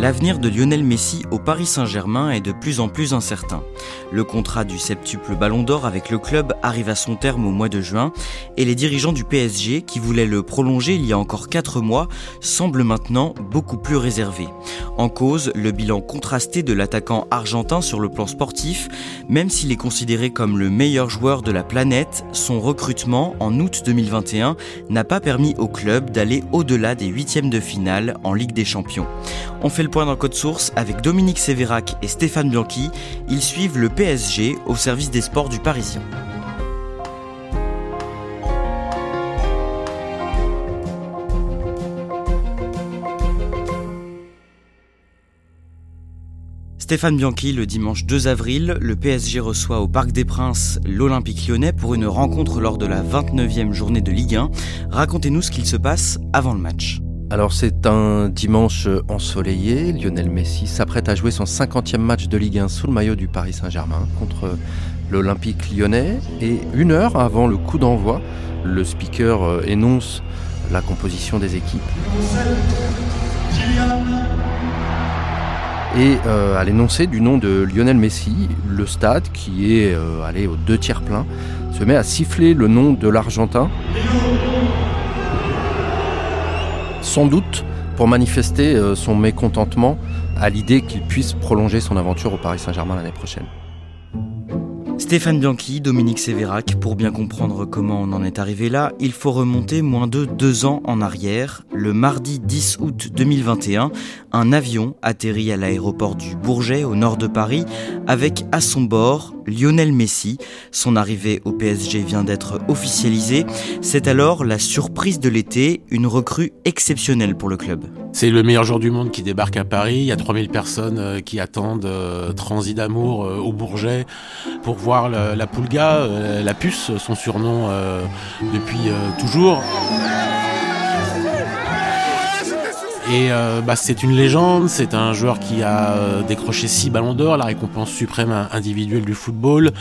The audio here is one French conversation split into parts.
L'avenir de Lionel Messi au Paris Saint-Germain est de plus en plus incertain. Le contrat du septuple Ballon d'Or avec le club arrive à son terme au mois de juin et les dirigeants du PSG, qui voulaient le prolonger il y a encore 4 mois, semblent maintenant beaucoup plus réservés. En cause, le bilan contrasté de l'attaquant argentin sur le plan sportif, même s'il est considéré comme le meilleur joueur de la planète, son recrutement en août 2021 n'a pas permis au club d'aller au-delà des huitièmes de finale en Ligue des Champions. Point dans Code Source avec Dominique Sévérac et Stéphane Bianchi. Ils suivent le PSG au service des sports du Parisien. Stéphane Bianchi, le dimanche 2 avril, le PSG reçoit au Parc des Princes l'Olympique lyonnais pour une rencontre lors de la 29e journée de Ligue 1. Racontez-nous ce qu'il se passe avant le match. Alors c'est un dimanche ensoleillé, Lionel Messi s'apprête à jouer son 50e match de Ligue 1 sous le maillot du Paris Saint-Germain contre l'Olympique lyonnais et une heure avant le coup d'envoi, le speaker énonce la composition des équipes. Et euh, à l'énoncé du nom de Lionel Messi, le stade, qui est euh, allé aux deux tiers plein, se met à siffler le nom de l'Argentin. Sans doute pour manifester euh, son mécontentement à l'idée qu'il puisse prolonger son aventure au Paris Saint-Germain l'année prochaine. Stéphane Bianchi, Dominique Sévérac, pour bien comprendre comment on en est arrivé là, il faut remonter moins de deux ans en arrière. Le mardi 10 août 2021, un avion atterrit à l'aéroport du Bourget, au nord de Paris, avec à son bord Lionel Messi. Son arrivée au PSG vient d'être officialisée. C'est alors la surprise de l'été, une recrue exceptionnelle pour le club. C'est le meilleur joueur du monde qui débarque à Paris. Il y a 3000 personnes qui attendent euh, transit d'amour euh, au Bourget pour voir la, Poulga, euh, la puce, son surnom euh, depuis euh, toujours. Et euh, bah, c'est une légende, c'est un joueur qui a euh, décroché six ballons d'or, la récompense suprême individuelle du football.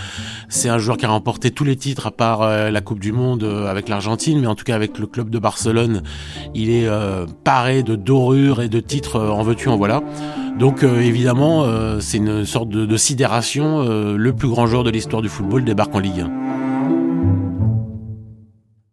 C'est un joueur qui a remporté tous les titres à part euh, la Coupe du Monde avec l'Argentine, mais en tout cas avec le club de Barcelone, il est paré de dorures et de titres en veux-tu en voilà. Donc évidemment, c'est une sorte de, sidération. le plus grand joueur de l'histoire du football débarque en Ligue 1.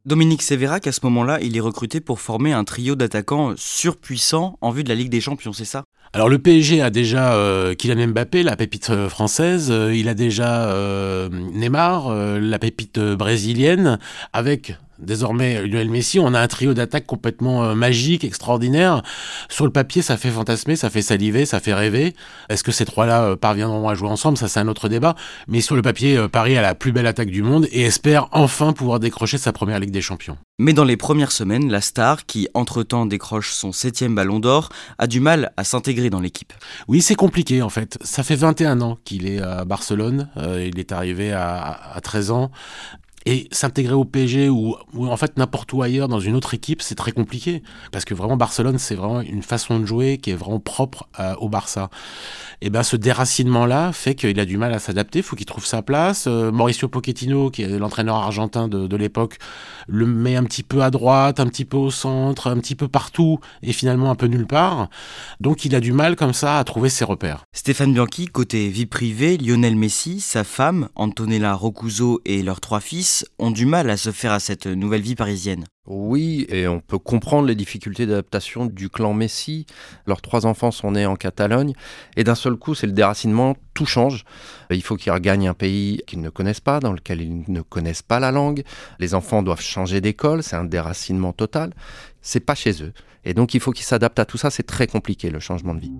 Dominique Sévérac, à ce moment-là, il est recruté pour former un trio d'attaquants surpuissants en vue de la Ligue des Champions, c'est ça? Alors le PSG a déjà euh, Kylian Mbappé, la pépite française, euh, il a déjà euh, Neymar, euh, la pépite brésilienne, avec désormais Lionel Messi, on a un trio d'attaque complètement euh, magique, extraordinaire. Sur le papier, ça fait fantasmer, ça fait saliver, ça fait rêver. Est-ce que ces trois-là euh, parviendront à jouer ensemble? Ça, c'est un autre débat. Mais sur le papier, euh, Paris a la plus belle attaque du monde et espère enfin pouvoir décrocher sa première Ligue des Champions. Mais dans les premières semaines, la star, qui entre-temps décroche son septième ballon d'or, a du mal à s'intégrer dans l'équipe. Oui, c'est compliqué en fait. Ça fait 21 ans qu'il est à Barcelone. Euh, il est arrivé à, à 13 ans. Et s'intégrer au PSG ou, en fait n'importe où ailleurs dans une autre équipe, c'est très compliqué. Parce que vraiment, Barcelone, c'est vraiment une façon de jouer qui est vraiment propre au Barça. Et ben ce déracinement-là fait qu'il a du mal à s'adapter, il faut qu'il trouve sa place. Euh, Mauricio Pochettino, qui est l'entraîneur argentin de, de l'époque, le met un petit peu à droite, un petit peu au centre, un petit peu partout, et finalement un peu nulle part. Donc il a du mal comme ça à trouver ses repères. Stéphane Bianchi, côté vie privée, Lionel Messi, sa femme, Antonella Roccuzzo et leurs trois fils ont du mal à se faire à cette nouvelle vie parisienne. Oui, et on peut comprendre les difficultés d'adaptation du clan Messi. Leurs trois enfants sont nés en Catalogne, et d'un seul coup, c'est le déracinement, tout change. Il faut qu'ils regagnent un pays qu'ils ne connaissent pas, dans lequel ils ne connaissent pas la langue. Les enfants doivent changer d'école, c'est un déracinement total. C'est pas chez eux. Et donc il faut qu'ils s'adaptent à tout ça, c'est très compliqué le changement de vie.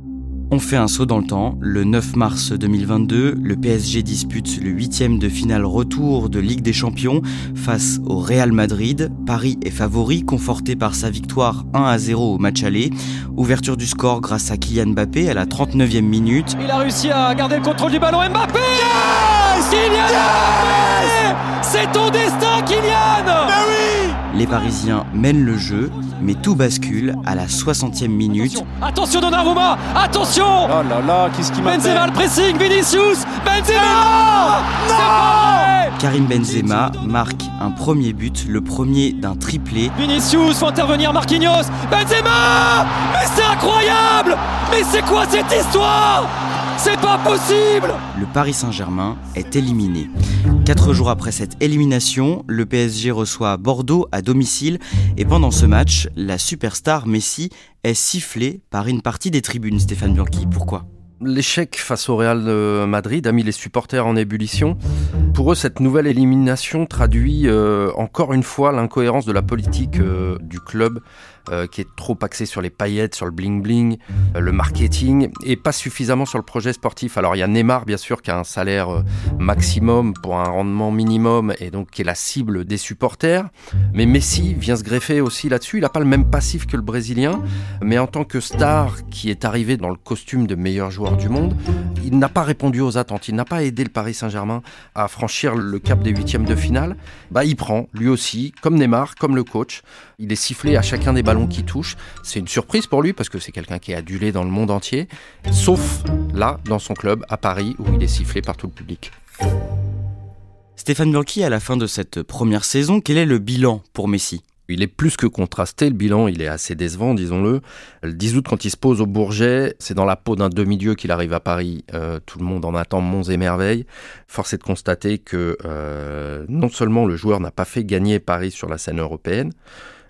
On fait un saut dans le temps. Le 9 mars 2022, le PSG dispute le huitième de finale retour de Ligue des Champions face au Real Madrid. Paris est favori, conforté par sa victoire 1 à 0 au match aller. Ouverture du score grâce à Kylian Mbappé à la 39e minute. Il a réussi à garder le contrôle du ballon. Mbappé Kylian Mbappé C'est ton destin, Kylian Les Parisiens mènent le jeu, mais tout bascule à la 60e minute. Attention Donnarumma Attention Oh là là, qu'est-ce qui Benzema le pressing, Vinicius Benzema non Karim Benzema marque un premier but, le premier d'un triplé. Vinicius, faut intervenir Marquinhos Benzema Mais c'est incroyable Mais c'est quoi cette histoire? C'est pas possible Le Paris Saint-Germain est éliminé. Quatre jours après cette élimination, le PSG reçoit Bordeaux à domicile et pendant ce match, la superstar Messi est sifflée par une partie des tribunes. Stéphane Bianchi, pourquoi? L'échec face au Real Madrid a mis les supporters en ébullition. Pour eux, cette nouvelle élimination traduit euh, encore une fois l'incohérence de la politique euh, du club euh, qui est trop axé sur les paillettes, sur le bling-bling, le marketing, et pas suffisamment sur le projet sportif. Alors il y a Neymar, bien sûr, qui a un salaire maximum pour un rendement minimum, et donc qui est la cible des supporters. Mais Messi vient se greffer aussi là-dessus. Il n'a pas le même passif que le Brésilien, mais en tant que star qui est arrivé dans le costume de meilleur joueur du monde, il n'a pas répondu aux attentes. Il n'a pas aidé le Paris Saint-Germain à franchir le cap des huitièmes de finale. Bah, il prend, lui aussi, comme Neymar, comme le coach. Il est sifflé à chacun des ballons qui touche. C'est une surprise pour lui parce que c'est quelqu'un qui est adulé dans le monde entier, sauf là, dans son club, à Paris, où il est sifflé par tout le public. Stéphane Bianchi, à la fin de cette première saison, quel est le bilan pour Messi? Il est plus que contrasté, le bilan il est assez décevant, disons-le. Le 10 août, quand il se pose au Bourget, c'est dans la peau d'un demi-dieu qu'il arrive à Paris. Euh, tout le monde en attend monts et merveilles. Force est de constater que euh, non seulement le joueur n'a pas fait gagner Paris sur la scène européenne,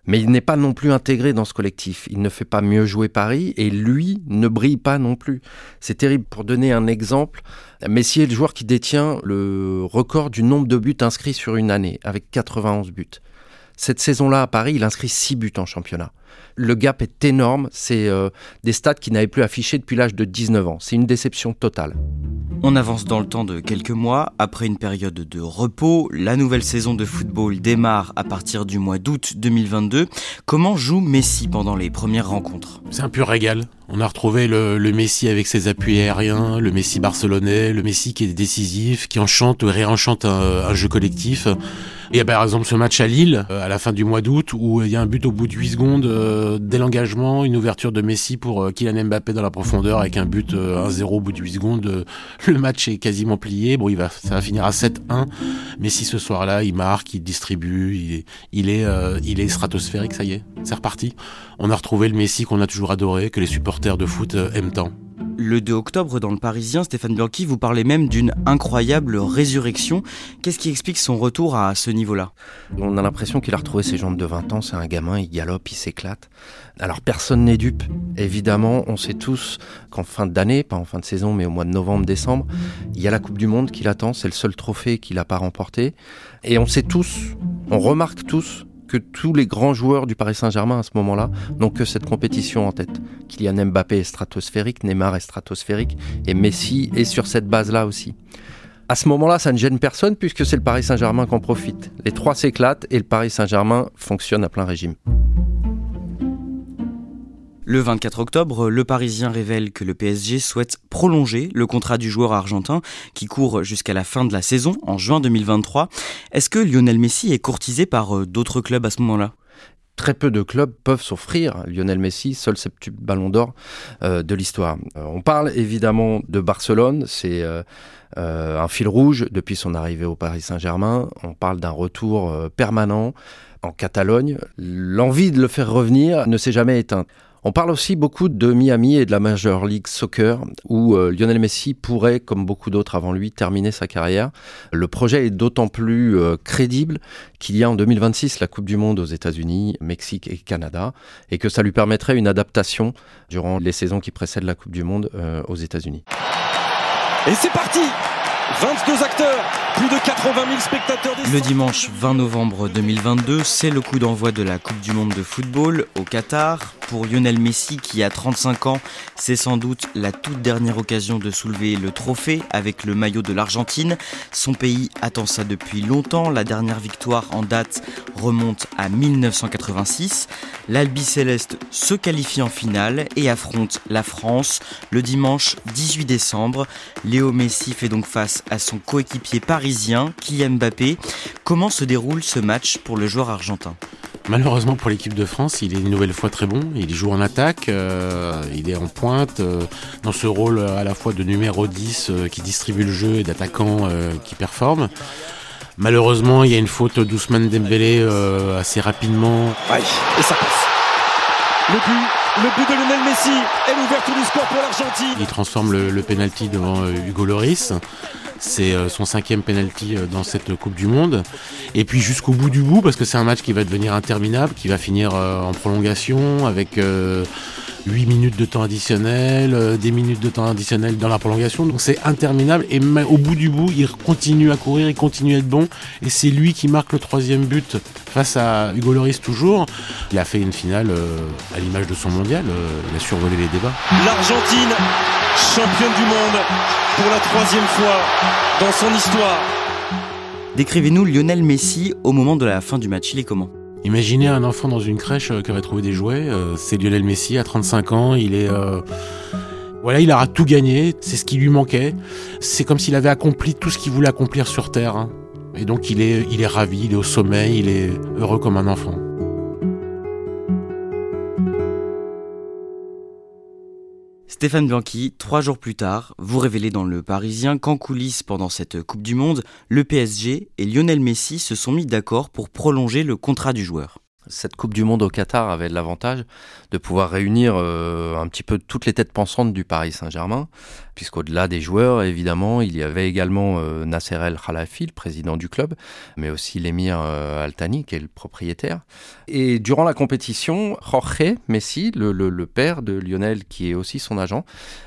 mais il n'est pas non plus intégré dans ce collectif. Il ne fait pas mieux jouer Paris et lui ne brille pas non plus. C'est terrible. Pour donner un exemple, Messi est le joueur qui détient le record du nombre de buts inscrits sur une année, avec 91 buts. Cette saison-là à Paris, il inscrit 6 buts en championnat. Le gap est énorme. C'est euh, des stats qu'il n'avait plus affichés depuis l'âge de 19 ans. C'est une déception totale. On avance dans le temps de quelques mois. Après une période de repos, la nouvelle saison de football démarre à partir du mois d'août 2022. Comment joue Messi pendant les premières rencontres? C'est un pur régal. On a retrouvé le, Messi avec ses appuis aériens, le Messi barcelonais, le Messi qui est décisif, qui enchante ou réenchante un, jeu collectif. Il y a par exemple ce match à Lille, euh, à la fin du mois d'août, où il y a un but au bout de 8 secondes, euh, dès l'engagement, une ouverture de Messi pour euh, Kylian Mbappé dans la profondeur, avec un but 1-0 au bout de 8 secondes. le match est quasiment plié. Bon, il va, ça va finir à 7-1. Messi ce soir-là, il marque, il distribue, il est, il est, il est stratosphérique, ça y est, c'est reparti. On a retrouvé le Messi qu'on a toujours adoré, que les supporters de foot euh, aime tant. Le 2 octobre, dans le Parisien, Stéphane Bianchi, vous parlez même d'une incroyable résurrection. Qu'est-ce qui explique son retour à ce niveau-là? On a l'impression qu'il a retrouvé ses jambes de 20 ans. C'est un gamin, il galope, il s'éclate. Alors personne n'est dupe. Évidemment, on sait tous qu'en fin d'année, pas en fin de saison, mais au mois de novembre, décembre, il y a la Coupe du Monde qui l'attend. C'est le seul trophée qu'il n'a pas remporté. Et on sait tous, on remarque tous que tous les grands joueurs du Paris Saint-Germain à ce moment-là n'ont que cette compétition en tête. Kylian Mbappé est stratosphérique, Neymar est stratosphérique et Messi est sur cette base-là aussi. À ce moment-là, ça ne gêne personne puisque c'est le Paris Saint-Germain qu'on profite. Les trois s'éclatent et le Paris Saint-Germain fonctionne à plein régime. Le 24 octobre, le Parisien révèle que le PSG souhaite prolonger le contrat du joueur argentin qui court jusqu'à la fin de la saison en juin 2023. Est-ce que Lionel Messi est courtisé par euh, d'autres clubs à ce moment-là? Très peu de clubs peuvent s'offrir Lionel Messi, seul septuple ballon d'or euh, de l'histoire. Euh, on parle évidemment de Barcelone, c'est un fil rouge depuis son arrivée au Paris Saint-Germain. On parle d'un retour permanent en Catalogne. L'envie de le faire revenir ne s'est jamais éteinte. On parle aussi beaucoup de Miami et de la Major League Soccer, où euh, Lionel Messi pourrait, comme beaucoup d'autres avant lui, terminer sa carrière. Le projet est d'autant plus euh, crédible qu'il y a en 2026 la Coupe du Monde aux États-Unis, Mexique et Canada, et que ça lui permettrait une adaptation durant les saisons qui précèdent la Coupe du Monde euh, aux États-Unis. Et c'est parti 22 acteurs, plus de 80 000 spectateurs. Le dimanche 20 novembre 2022, c'est le coup d'envoi de la Coupe du Monde de football au Qatar. Pour Lionel Messi, qui a 35 ans, c'est sans doute la toute dernière occasion de soulever le trophée avec le maillot de l'Argentine. Son pays attend ça depuis longtemps. La dernière victoire en date remonte à 1986. L'Albi Céleste se qualifie en finale et affronte la France le dimanche 18 décembre. Léo Messi fait donc face à son coéquipier parisien, Kylian Mbappé. Comment se déroule ce match pour le joueur argentin? Malheureusement pour l'équipe de France, il est une nouvelle fois très bon. Il joue en attaque, euh, il est en pointe, euh, dans ce rôle à la fois de numéro 10 euh, qui distribue le jeu et d'attaquant qui performe. Malheureusement, il y a une faute d'Ousmane Dembélé assez rapidement. Aïe, et ça passe. Le but, le but de Lionel Messi est l'ouverture du score pour l'Argentine. Il transforme le, le penalty devant Hugo Loris. C'est euh, son cinquième penalty euh, dans cette Coupe du Monde. Et puis jusqu'au bout du bout, parce que c'est un match qui va devenir interminable, qui va finir euh, en prolongation avec 8 minutes de temps additionnel, des minutes de temps additionnel dans la prolongation. Donc c'est interminable. Et au bout du bout, il continue à courir, il continue à être bon. Et c'est lui qui marque le troisième but face à Hugo Loris toujours. Il a fait une finale à l'image de son mondial. il a survolé les débats. L'Argentine, championne du monde pour la troisième fois dans son histoire. Décrivez-nous Lionel Messi au moment de la fin du match. Il est comment? Imaginez un enfant dans une crèche euh, qui aurait trouvé des jouets. Euh, c'est Lionel Messi à 35 ans. Il est. Euh, voilà, il aura tout gagné. C'est ce qui lui manquait. C'est comme s'il avait accompli tout ce qu'il voulait accomplir sur Terre. Hein. Et donc il est, il est ravi, il est au sommeil, il est heureux comme un enfant. Stéphane Bianchi, trois jours plus tard, vous révélez dans Le Parisien qu'en coulisses pendant cette Coupe du Monde, le PSG et Lionel Messi se sont mis d'accord pour prolonger le contrat du joueur cette Coupe du Monde au Qatar avait l'avantage de pouvoir réunir euh, un petit peu toutes les têtes pensantes du Paris Saint-Germain, puisqu'au-delà des joueurs, évidemment, il y avait également euh, Nasser El Khalafi, le président du club, mais aussi l'émir euh, Altani, qui est le propriétaire. Et durant la compétition, Jorge Messi, le, le, père de Lionel, qui est aussi son agent,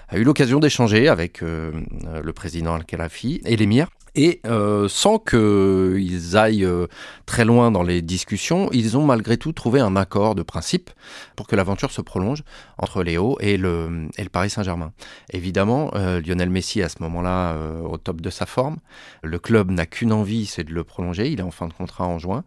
a eu l'occasion d'échanger avec le président Al Khalafi et l'émir et euh, sans qu'ils aillent euh, très loin dans les discussions, ils ont malgré tout trouvé un accord de principe pour que l'aventure se prolonge entre Léo et le, Paris Saint-Germain. Évidemment, euh, Lionel Messi à ce moment-là au top de sa forme. Le club n'a qu'une envie, c'est de le prolonger. Il est en fin de contrat en juin.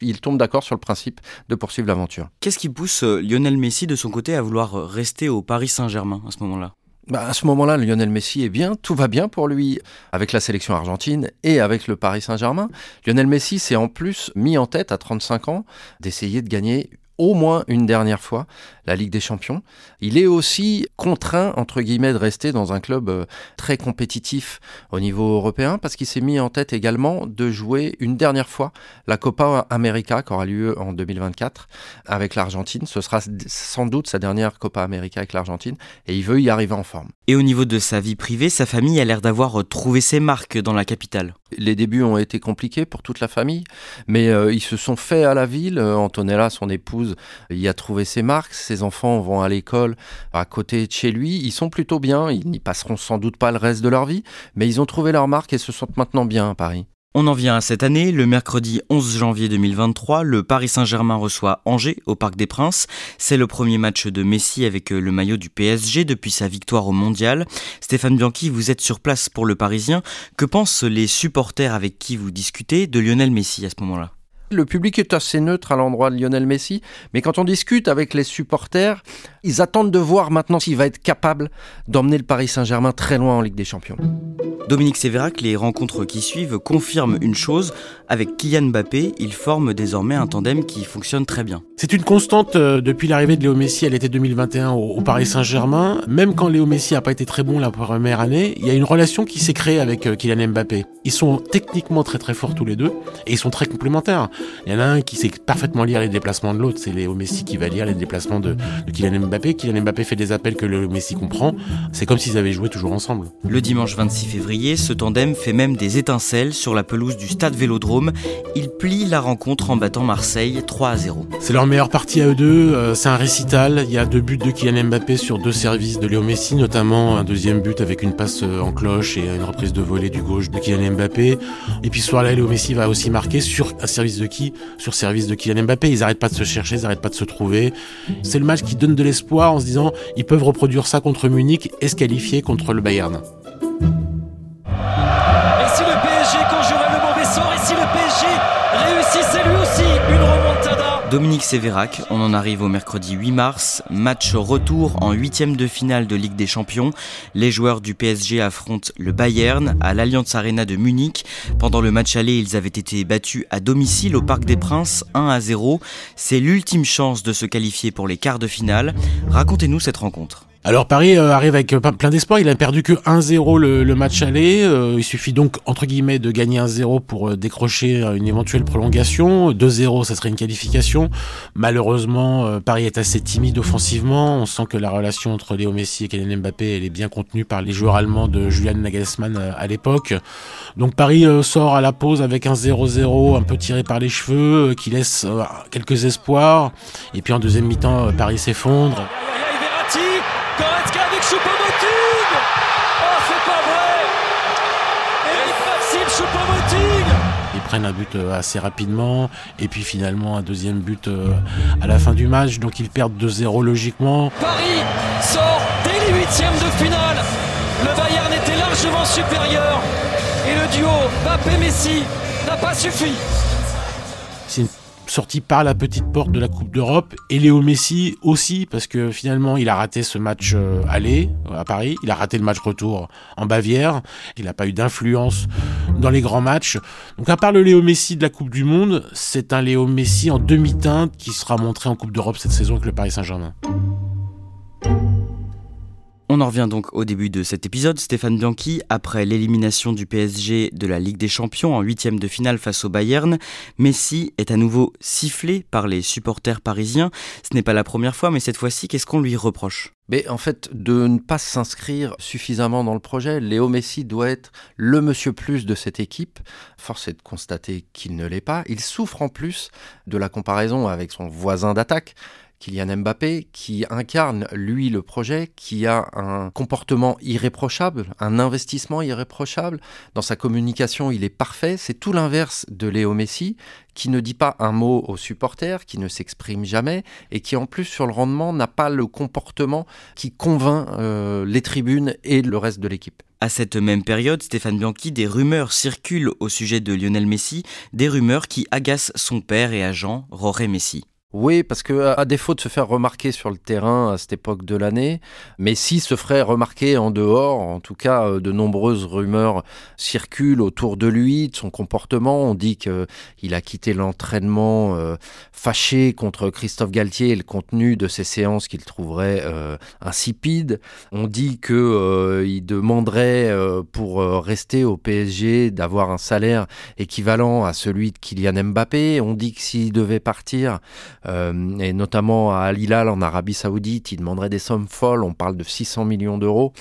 Il tombe d'accord sur le principe de poursuivre l'aventure. Qu'est-ce qui pousse Lionel Messi de son côté à vouloir rester au Paris Saint-Germain à ce moment-là? Bah, à ce moment-là, Lionel Messi est bien, tout va bien pour lui avec la sélection argentine et avec le Paris Saint-Germain. Lionel Messi s'est en plus mis en tête à 35 ans d'essayer de gagner au moins une dernière fois la Ligue des Champions. Il est aussi contraint, entre guillemets, de rester dans un club euh, très compétitif au niveau européen parce qu'il s'est mis en tête également de jouer une dernière fois la Copa América qui aura lieu en 2024 avec l'Argentine. Ce sera sans doute sa dernière Copa América avec l'Argentine et il veut y arriver en forme. Et au niveau de sa vie privée, sa famille a l'air d'avoir trouvé ses marques dans la capitale. Les débuts ont été compliqués pour toute la famille, mais euh, ils se sont faits à la ville. Antonella, son épouse, y a trouvé ses marques. Ses enfants vont à l'école à côté de chez lui. Ils sont plutôt bien. Ils n'y passeront sans doute pas le reste de leur vie, mais ils ont trouvé leur marque et se sentent maintenant bien à Paris. On en vient à cette année, le mercredi 11 janvier 2023, le Paris Saint-Germain reçoit Angers au Parc des Princes. C'est le premier match de Messi avec euh, le maillot du PSG depuis sa victoire au Mondial. Stéphane Bianchi, vous êtes sur place pour le Parisien. Que pensent les supporters avec qui vous discutez de Lionel Messi à ce moment-là? Le public est assez neutre à l'endroit de Lionel Messi, mais quand on discute avec les supporters, ils attendent de voir maintenant s'il va être capable d'emmener le Paris Saint-Germain très loin en Ligue des Champions. Dominique Sévérac, les rencontres qui suivent confirment une chose, avec Kylian Mbappé, il forme désormais un tandem qui fonctionne très bien. C'est une constante euh, depuis l'arrivée de Léo Messi à l'été 2021 au, Paris Saint-Germain. Même quand Léo Messi n'a pas été très bon la première année, il y a une relation qui s'est créée avec euh, Kylian Mbappé. Ils sont techniquement très très forts tous les deux et ils sont très complémentaires. Il y en a un qui sait parfaitement lire les déplacements de l'autre, c'est Léo Messi qui va lire les déplacements de, Kylian Mbappé. Kylian Mbappé fait des appels que Léo Messi comprend. C'est comme s'ils avaient joué toujours ensemble. Le dimanche 26 février, ce tandem fait même des étincelles sur la pelouse du stade Vélodrome. Il plie la rencontre en battant Marseille 3 à 0. C'est leur meilleure partie à eux deux. Euh, c'est un récital. Il y a deux buts de Kylian Mbappé sur deux services de Léo Messi, notamment un deuxième but avec une passe euh, en cloche et une reprise de volée du gauche de Kylian Mbappé. Et puis ce soir-là, Léo Messi va aussi marquer sur un service de qui? Sur service de Kylian Mbappé. Ils n'arrêtent pas de se chercher, ils n'arrêtent pas de se trouver. C'est le match qui donne de l'espoir en se disant ils peuvent reproduire ça contre Munich et se qualifier contre le Bayern. Et si le PSG conjurait le mauvais sort et si le PSG réussissait lui aussi une remontada Dominique Sévérac, on en arrive au mercredi 8 mars, match retour en huitième de finale de Ligue des Champions. Les joueurs du PSG affrontent le Bayern à l'Allianz Arena de Munich. Pendant le match aller, ils avaient été battus à domicile au Parc des Princes 1 à 0. C'est l'ultime chance de se qualifier pour les quarts de finale. Racontez-nous cette rencontre. Alors Paris euh, arrive avec euh, plein d'espoir, il a perdu que 1-0 le, match aller, euh, il suffit donc entre guillemets de gagner 1-0 pour décrocher une éventuelle prolongation, 2-0 ça serait une qualification. Malheureusement Paris est assez timide offensivement, on sent que la relation entre Léo Messi et Kylian Mbappé elle est bien contenue par les joueurs allemands de Julian Nagelsmann à l'époque. Donc Paris sort à la pause avec un 0-0 un peu tiré par les cheveux qui laisse quelques espoirs et puis en deuxième mi-temps Paris s'effondre. Goretzka avec Choupo-Moting Oh, c'est pas vrai Et Maxime Choupo-Moting Ils prennent un but euh, assez rapidement, et puis finalement un deuxième but euh, à la fin du match, donc ils perdent 2-0 logiquement. Paris sort dès les huitièmes de finale Le Bayern était largement supérieur, et le duo Mbappé-Messi n'a pas suffi. C'est une sorti par la petite porte de la Coupe d'Europe et Léo Messi aussi parce que finalement il a raté ce match euh, aller euh, à Paris, il a raté le match retour en Bavière, il n'a pas eu d'influence dans les grands matchs. Donc à part le Léo Messi de la Coupe du Monde, c'est un Léo Messi en demi-teinte qui sera montré en Coupe d'Europe cette saison avec le Paris Saint-Germain. On en revient donc au début de cet épisode. Stéphane Bianchi, après l'élimination du PSG de la Ligue des Champions en huitième de finale face au Bayern, Messi est à nouveau sifflé par les supporters parisiens. Ce n'est pas la première fois, mais cette fois-ci, qu'est-ce qu'on lui reproche? Mais en fait, de ne pas s'inscrire suffisamment dans le projet, Léo Messi doit être le monsieur plus de cette équipe. Force est de constater qu'il ne l'est pas. Il souffre en plus de la comparaison avec son voisin d'attaque. Kylian Mbappé, qui incarne, lui, le projet, qui a un comportement irréprochable, un investissement irréprochable. Dans sa communication, il est parfait. C'est tout l'inverse de Léo Messi, qui ne dit pas un mot aux supporters, qui ne s'exprime jamais, et qui, en plus, sur le rendement, n'a pas le comportement qui convainc euh, les tribunes et le reste de l'équipe. À cette même période, Stéphane Bianchi, des rumeurs circulent au sujet de Lionel Messi, des rumeurs qui agacent son père et agent, Roré Messi. Oui, parce que à défaut de se faire remarquer sur le terrain à cette époque de l'année, Messi se ferait remarquer en dehors. En tout cas, euh, de nombreuses rumeurs circulent autour de lui, de son comportement. On dit qu'il a quitté l'entraînement euh, fâché contre Christophe Galtier et le contenu de ses séances qu'il trouverait euh, insipide. On dit qu'il demanderait pour rester au PSG d'avoir un salaire équivalent à celui de Kylian Mbappé. On dit que s'il devait partir, euh, et notamment à Al Hilal en Arabie Saoudite, il demanderait des sommes folles, on parle de 600 millions d'euros.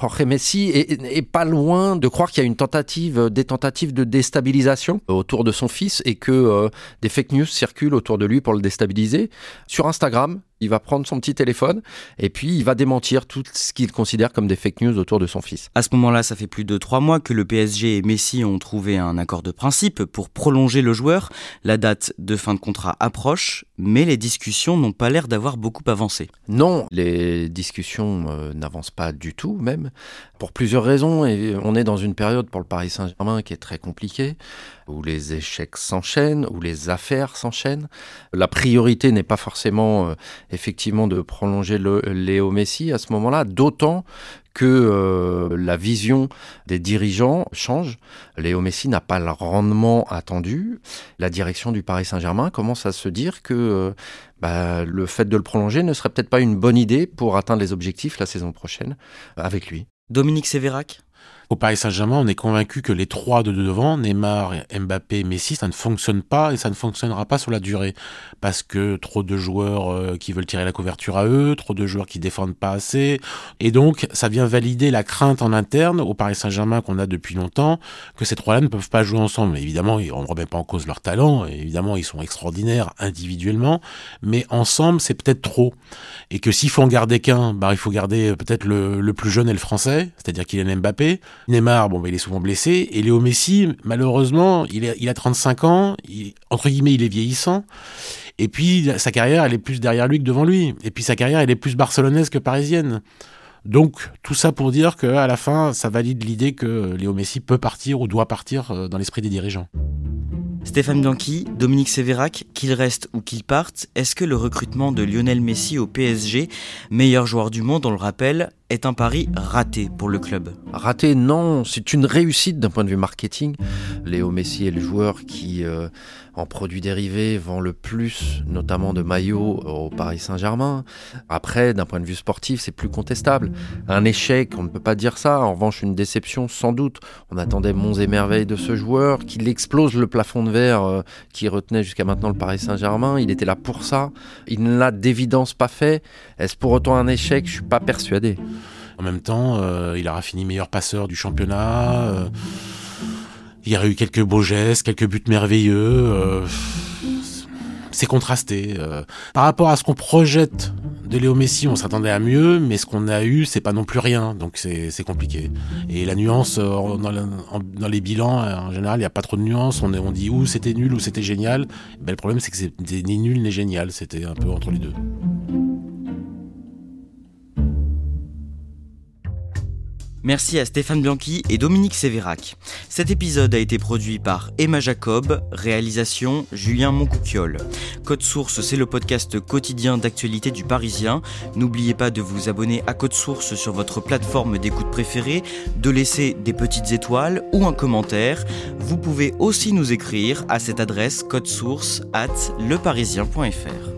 Jorge Messi est, pas loin de croire qu'il y a une tentative, des tentatives de déstabilisation autour de son fils et que euh, des fake news circulent autour de lui pour le déstabiliser. Sur Instagram, il va prendre son petit téléphone et puis il va démentir tout ce qu'il considère comme des fake news autour de son fils. À ce moment-là, ça fait plus de trois mois que le PSG et Messi ont trouvé un accord de principe pour prolonger le joueur. La date de fin de contrat approche, mais les discussions n'ont pas l'air d'avoir beaucoup avancé. Non, les discussions euh, n'avancent pas du tout même, pour plusieurs raisons. Et on est dans une période pour le Paris Saint-Germain qui est très compliquée. Où les échecs s'enchaînent, où les affaires s'enchaînent. La priorité n'est pas forcément euh, effectivement de prolonger Léo Messi à ce moment-là, d'autant que euh, la vision des dirigeants change. Léo Messi n'a pas le rendement attendu. La direction du Paris Saint-Germain commence à se dire que euh, bah, le fait de le prolonger ne serait peut-être pas une bonne idée pour atteindre les objectifs la saison prochaine avec lui. Dominique Sévérac? Au Paris Saint-Germain, on est convaincu que les trois de devant, Neymar, Mbappé, Messi, ça ne fonctionne pas et ça ne fonctionnera pas sur la durée. Parce que trop de joueurs euh, qui veulent tirer la couverture à eux, trop de joueurs qui défendent pas assez. Et donc, ça vient valider la crainte en interne au Paris Saint-Germain qu'on a depuis longtemps, que ces trois-là ne peuvent pas jouer ensemble. évidemment, on ne remet pas en cause leur talent. évidemment, ils sont extraordinaires individuellement. Mais ensemble, c'est peut-être trop. Et que s'il faut en garder qu'un, bah, il faut garder peut-être le, plus jeune et le français, c'est-à-dire Kylian Mbappé. Neymar, bon, bah, il est souvent blessé. Et Léo Messi, malheureusement, il, il a 35 ans. entre guillemets, il est vieillissant. Et puis, sa carrière, elle est plus derrière lui que devant lui. Et puis, sa carrière, elle est plus barcelonaise que parisienne. Donc, tout ça pour dire qu'à la fin, ça valide l'idée que Léo Messi peut partir ou doit partir euh, dans l'esprit des dirigeants. Stéphane Bianchi, Dominique Sévérac, qu'il reste ou qu'il parte, est-ce que le recrutement de Lionel Messi au PSG, meilleur joueur du monde, on le rappelle, est un pari raté pour le club Raté, non, c'est une réussite d'un point de vue marketing. Léo Messi est le joueur qui, euh, en produits dérivés, vend le plus, notamment de maillots au Paris Saint-Germain. Après, d'un point de vue sportif, c'est plus contestable. Un échec, on ne peut pas dire ça. En revanche, une déception, sans doute. On attendait monts et merveilles de ce joueur, qu'il explose le plafond de verre euh, qui retenait jusqu'à maintenant le Paris Saint-Germain. Il était là pour ça. Il ne l'a d'évidence pas fait. Est-ce pour autant un échec? Je suis pas persuadé. En même temps, euh, il aura fini meilleur passeur du championnat. Euh, il y a eu quelques beaux gestes, quelques buts merveilleux. Euh, c'est contrasté. Par rapport à ce qu'on projette de Léo Messi, on s'attendait à mieux, mais ce qu'on a eu, c'est pas non plus rien, donc c'est compliqué. Et la nuance dans, les bilans, en général, il n'y a pas trop de nuance. On, on dit ou c'était nul ou c'était génial. Ben, le problème, c'est que c'était ni nul ni génial. C'était un peu entre les deux. Merci à Stéphane Bianchi et Dominique Sévérac. Cet épisode a été produit par Emma Jacob, réalisation Julien Moncouquiole. Code Source, c'est le podcast quotidien d'actualité du Parisien. N'oubliez pas de vous abonner à Code Source sur votre plateforme d'écoute préférée, de laisser des petites étoiles ou un commentaire. Vous pouvez aussi nous écrire à cette adresse source at leparisien.fr.